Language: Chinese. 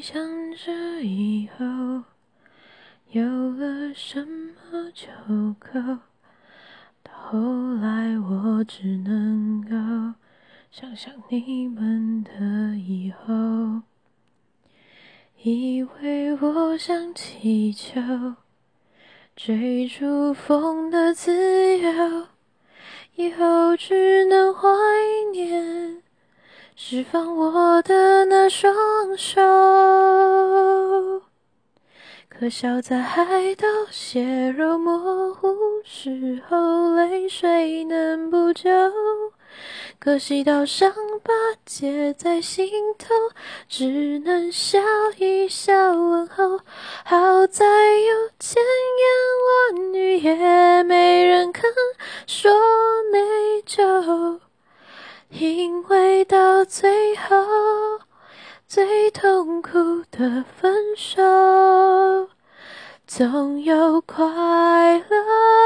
想着以后有了什么就够，到后来我只能够想象你们的以后，以为我像气球追逐风的自由，释放我的那双手，可笑在海岛血肉模糊时候，泪水能补救。可惜到伤疤结在心头，只能笑一笑问候。好在有千言万语，也没人肯说内疚。因为到最后，最痛苦的分手，总有快乐。